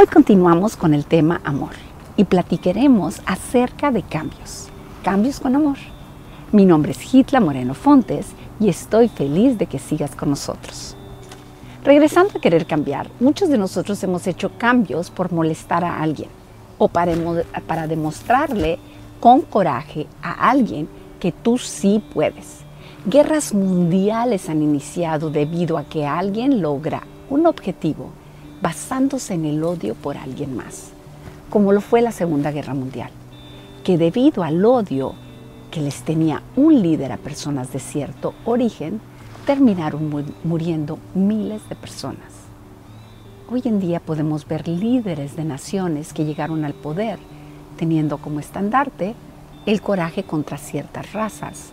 Hoy continuamos con el tema amor y platicaremos acerca de cambios. Cambios con amor. Mi nombre es Hitla Moreno Fontes y estoy feliz de que sigas con nosotros. Regresando a querer cambiar, muchos de nosotros hemos hecho cambios por molestar a alguien o para, para demostrarle con coraje a alguien que tú sí puedes. Guerras mundiales han iniciado debido a que alguien logra un objetivo basándose en el odio por alguien más, como lo fue la Segunda Guerra Mundial, que debido al odio que les tenía un líder a personas de cierto origen, terminaron muriendo miles de personas. Hoy en día podemos ver líderes de naciones que llegaron al poder teniendo como estandarte el coraje contra ciertas razas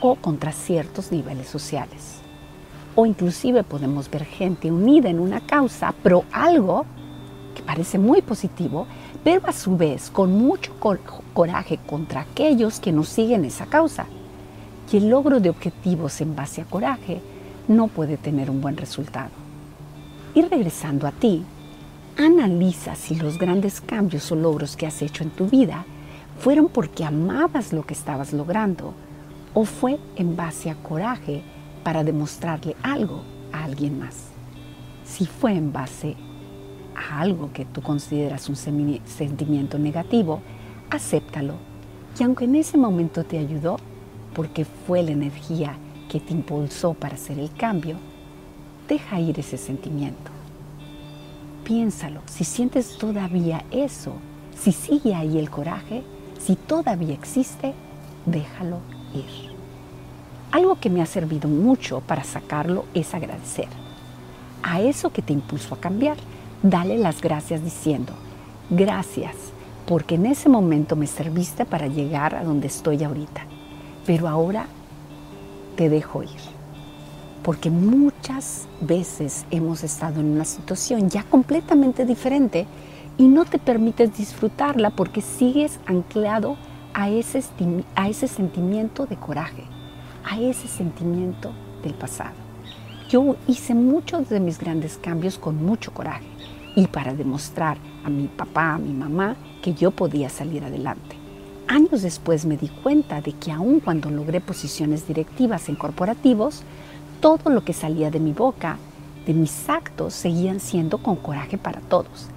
o contra ciertos niveles sociales o inclusive podemos ver gente unida en una causa, pero algo que parece muy positivo, pero a su vez con mucho coraje contra aquellos que no siguen esa causa. Y el logro de objetivos en base a coraje no puede tener un buen resultado. Y regresando a ti, analiza si los grandes cambios o logros que has hecho en tu vida fueron porque amabas lo que estabas logrando o fue en base a coraje para demostrarle algo a alguien más. Si fue en base a algo que tú consideras un sentimiento negativo, acéptalo. Y aunque en ese momento te ayudó, porque fue la energía que te impulsó para hacer el cambio, deja ir ese sentimiento. Piénsalo, si sientes todavía eso, si sigue ahí el coraje, si todavía existe, déjalo ir. Algo que me ha servido mucho para sacarlo es agradecer. A eso que te impulsó a cambiar, dale las gracias diciendo, gracias, porque en ese momento me serviste para llegar a donde estoy ahorita. Pero ahora te dejo ir. Porque muchas veces hemos estado en una situación ya completamente diferente y no te permites disfrutarla porque sigues anclado a ese, a ese sentimiento de coraje a ese sentimiento del pasado. Yo hice muchos de mis grandes cambios con mucho coraje y para demostrar a mi papá, a mi mamá, que yo podía salir adelante. Años después me di cuenta de que aun cuando logré posiciones directivas en corporativos, todo lo que salía de mi boca, de mis actos, seguían siendo con coraje para todos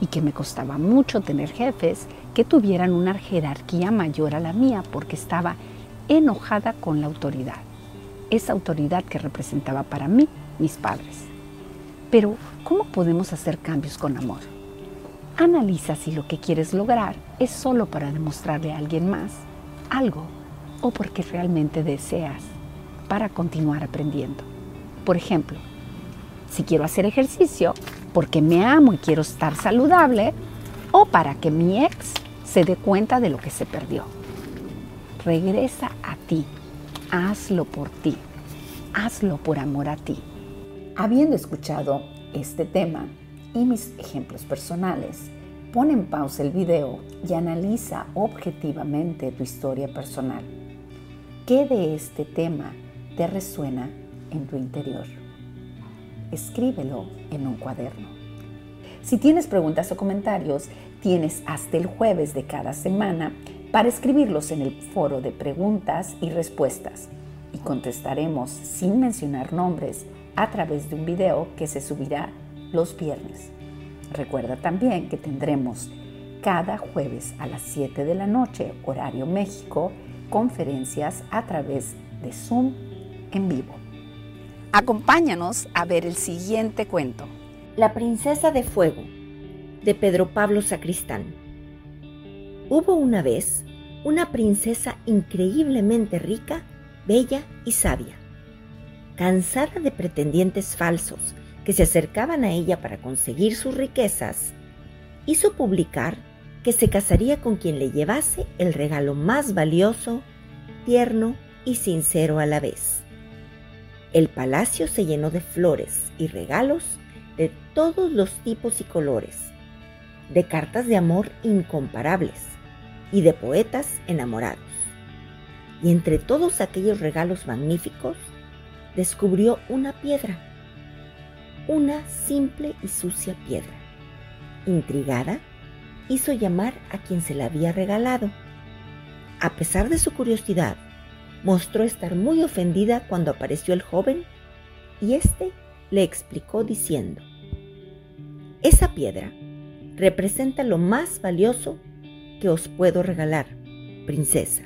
y que me costaba mucho tener jefes que tuvieran una jerarquía mayor a la mía porque estaba enojada con la autoridad, esa autoridad que representaba para mí mis padres. Pero, ¿cómo podemos hacer cambios con amor? Analiza si lo que quieres lograr es solo para demostrarle a alguien más algo o porque realmente deseas para continuar aprendiendo. Por ejemplo, si quiero hacer ejercicio porque me amo y quiero estar saludable o para que mi ex se dé cuenta de lo que se perdió regresa a ti, hazlo por ti, hazlo por amor a ti. Habiendo escuchado este tema y mis ejemplos personales, pon en pausa el video y analiza objetivamente tu historia personal. ¿Qué de este tema te resuena en tu interior? Escríbelo en un cuaderno. Si tienes preguntas o comentarios, tienes hasta el jueves de cada semana para escribirlos en el foro de preguntas y respuestas y contestaremos sin mencionar nombres a través de un video que se subirá los viernes. Recuerda también que tendremos cada jueves a las 7 de la noche, horario México, conferencias a través de Zoom en vivo. Acompáñanos a ver el siguiente cuento. La princesa de fuego, de Pedro Pablo Sacristán. Hubo una vez una princesa increíblemente rica, bella y sabia. Cansada de pretendientes falsos que se acercaban a ella para conseguir sus riquezas, hizo publicar que se casaría con quien le llevase el regalo más valioso, tierno y sincero a la vez. El palacio se llenó de flores y regalos de todos los tipos y colores, de cartas de amor incomparables y de poetas enamorados. Y entre todos aquellos regalos magníficos, descubrió una piedra, una simple y sucia piedra, intrigada, hizo llamar a quien se la había regalado. A pesar de su curiosidad, mostró estar muy ofendida cuando apareció el joven y éste le explicó diciendo, Esa piedra representa lo más valioso que os puedo regalar, princesa.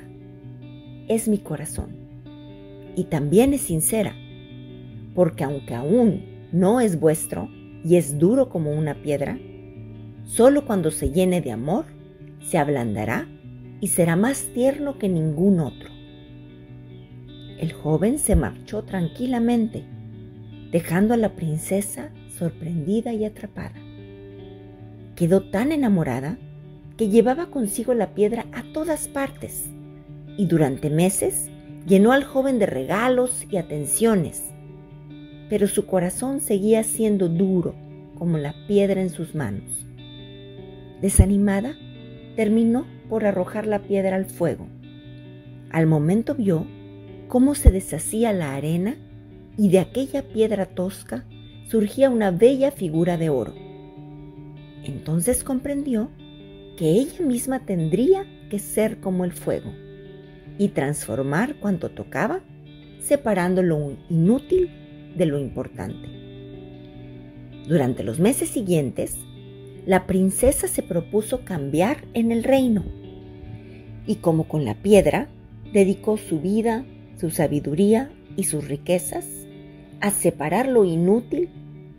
Es mi corazón. Y también es sincera, porque aunque aún no es vuestro y es duro como una piedra, solo cuando se llene de amor se ablandará y será más tierno que ningún otro. El joven se marchó tranquilamente, dejando a la princesa sorprendida y atrapada. Quedó tan enamorada que llevaba consigo la piedra a todas partes y durante meses llenó al joven de regalos y atenciones, pero su corazón seguía siendo duro como la piedra en sus manos. Desanimada, terminó por arrojar la piedra al fuego. Al momento vio cómo se deshacía la arena y de aquella piedra tosca surgía una bella figura de oro. Entonces comprendió que ella misma tendría que ser como el fuego y transformar cuanto tocaba, separando lo inútil de lo importante. Durante los meses siguientes, la princesa se propuso cambiar en el reino y como con la piedra, dedicó su vida, su sabiduría y sus riquezas a separar lo inútil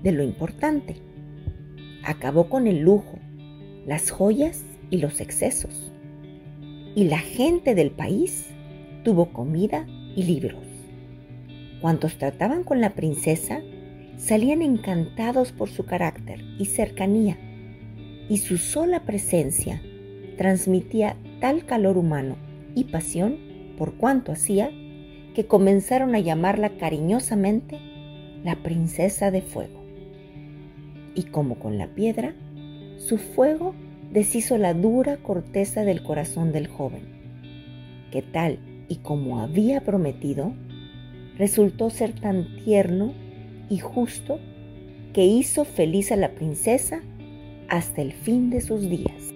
de lo importante. Acabó con el lujo, las joyas y los excesos. Y la gente del país tuvo comida y libros. Cuantos trataban con la princesa salían encantados por su carácter y cercanía, y su sola presencia transmitía tal calor humano y pasión por cuanto hacía que comenzaron a llamarla cariñosamente la princesa de fuego. Y como con la piedra, su fuego deshizo la dura corteza del corazón del joven, que tal y como había prometido, resultó ser tan tierno y justo que hizo feliz a la princesa hasta el fin de sus días.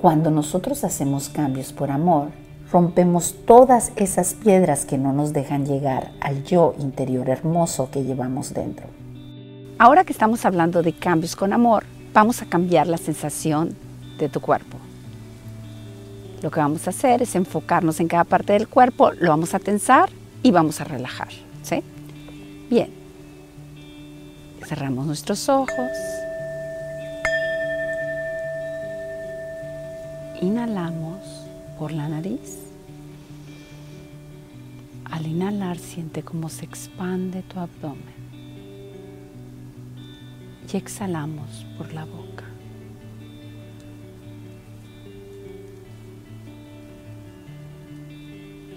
Cuando nosotros hacemos cambios por amor, rompemos todas esas piedras que no nos dejan llegar al yo interior hermoso que llevamos dentro. Ahora que estamos hablando de cambios con amor, vamos a cambiar la sensación de tu cuerpo. Lo que vamos a hacer es enfocarnos en cada parte del cuerpo, lo vamos a tensar y vamos a relajar. ¿sí? Bien. Cerramos nuestros ojos. Inhalamos por la nariz. Al inhalar siente cómo se expande tu abdomen. Exhalamos por la boca.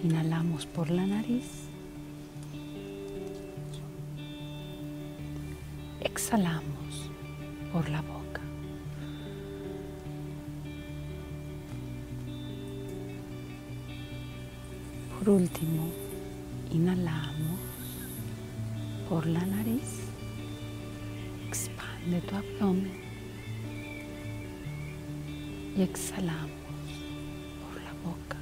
Inhalamos por la nariz. Exhalamos por la boca. Por último, inhalamos por la nariz, expande tu abdomen y exhalamos por la boca.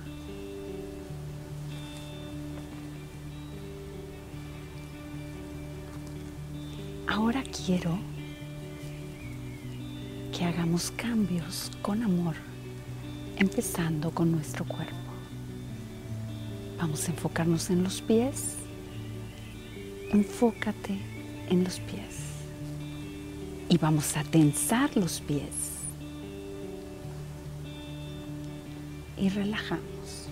Ahora quiero que hagamos cambios con amor, empezando con nuestro cuerpo. Vamos a enfocarnos en los pies. Enfócate en los pies. Y vamos a tensar los pies. Y relajamos.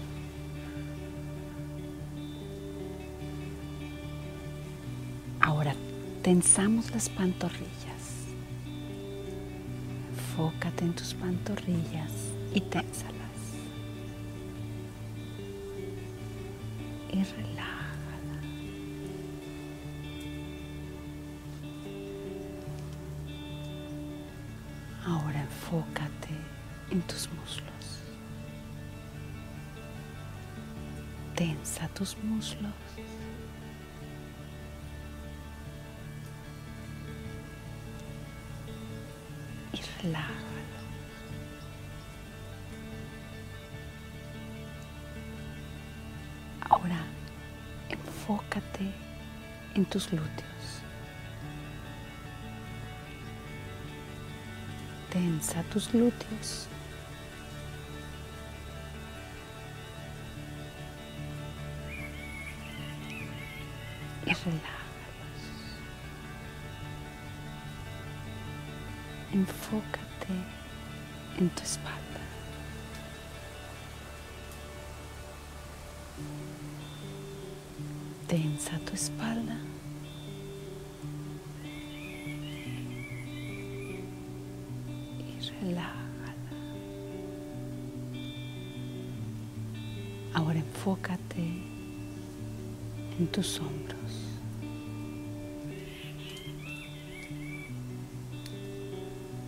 Ahora tensamos las pantorrillas. Enfócate en tus pantorrillas y ténsalas. y relájala. Enfócate en tus muslos. Tensa tus muslos. relájalo. Ahora enfócate en tus glúteos. Tensa tus glúteos. Y relájalos. Enfócate en tu espalda. Tensa tu espalda. Relájala. Ahora enfócate en tus hombros.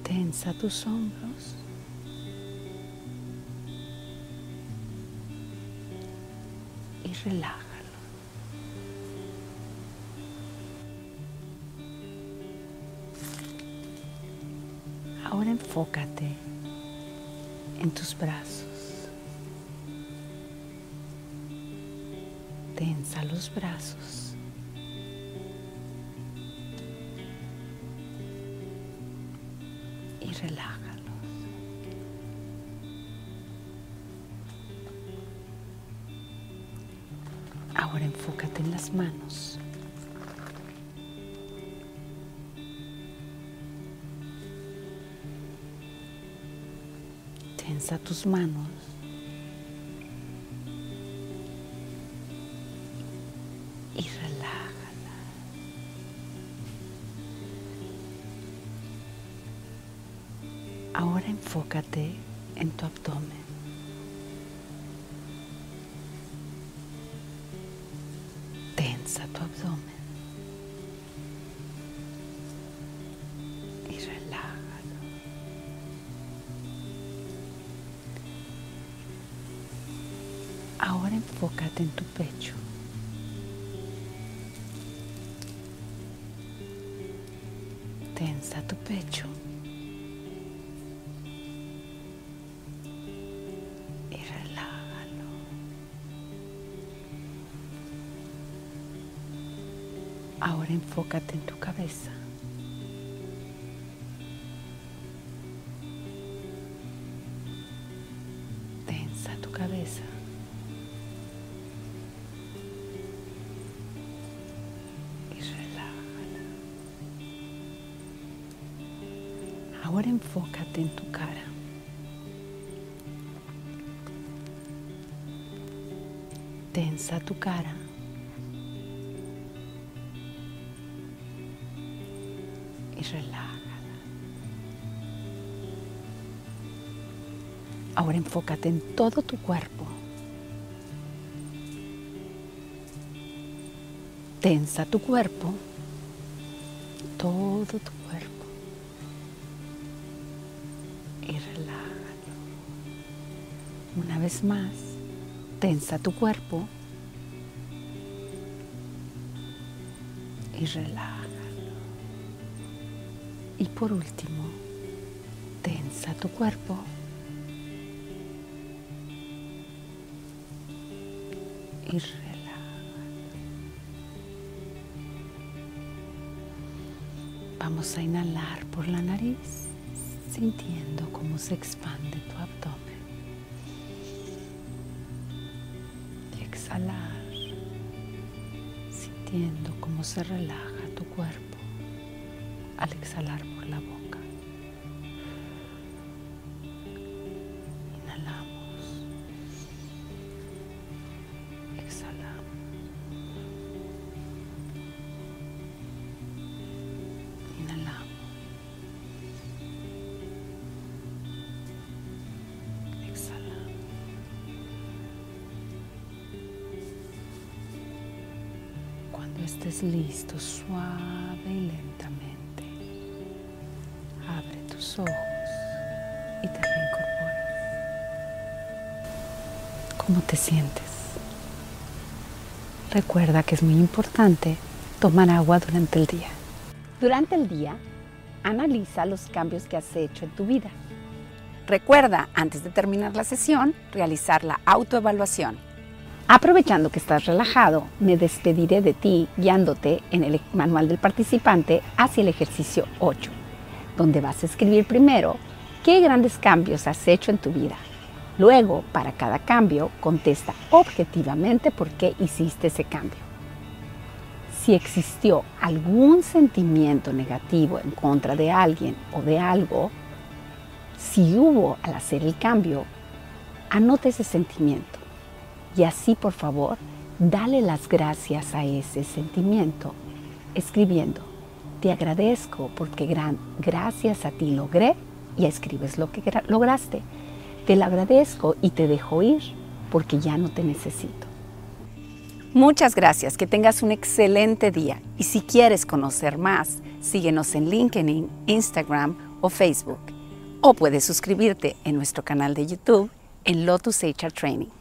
Tensa tus hombros. Y relájalo. Enfócate en tus brazos. Tensa los brazos. Y relájalos. Ahora enfócate en las manos. Tensa tus manos. Y relájala. Ahora enfócate en tu abdomen. Ahora enfócate en tu pecho. Tensa tu pecho. Y relájalo. Ahora enfócate en tu cabeza. En tu cara. Tensa tu cara. Y relájala. Ahora enfócate en todo tu cuerpo. Tensa tu cuerpo, todo tu cuerpo. Una vez más, tensa tu cuerpo y relájalo. Y por último, tensa tu cuerpo y relájalo. Vamos a inhalar por la nariz, sintiendo cómo se expande tu cómo se relaja tu cuerpo al exhalar por la boca. Estés listo, suave y lentamente, abre tus ojos y te reincorporas. ¿Cómo te sientes? Recuerda que es muy importante tomar agua durante el día. Durante el día analiza los cambios que has hecho en tu vida. Recuerda, antes de terminar la sesión, realizar la autoevaluación. Aprovechando que estás relajado, me despediré de ti guiándote en el manual del participante hacia el ejercicio 8, donde vas a escribir primero qué grandes cambios has hecho en tu vida. Luego, para cada cambio, contesta objetivamente por qué hiciste ese cambio. Si existió algún sentimiento negativo en contra de alguien o de algo, si hubo al hacer el cambio, anota ese sentimiento y así, por favor, dale las gracias a ese sentimiento, escribiendo, te agradezco porque gran, gracias a ti logré, y escribes lo que lograste. Te lo agradezco y te dejo ir porque ya no te necesito. Muchas gracias, que tengas un excelente día y si quieres conocer más, síguenos en LinkedIn, Instagram o Facebook. O puedes suscribirte en nuestro canal de YouTube en Lotus HR Training.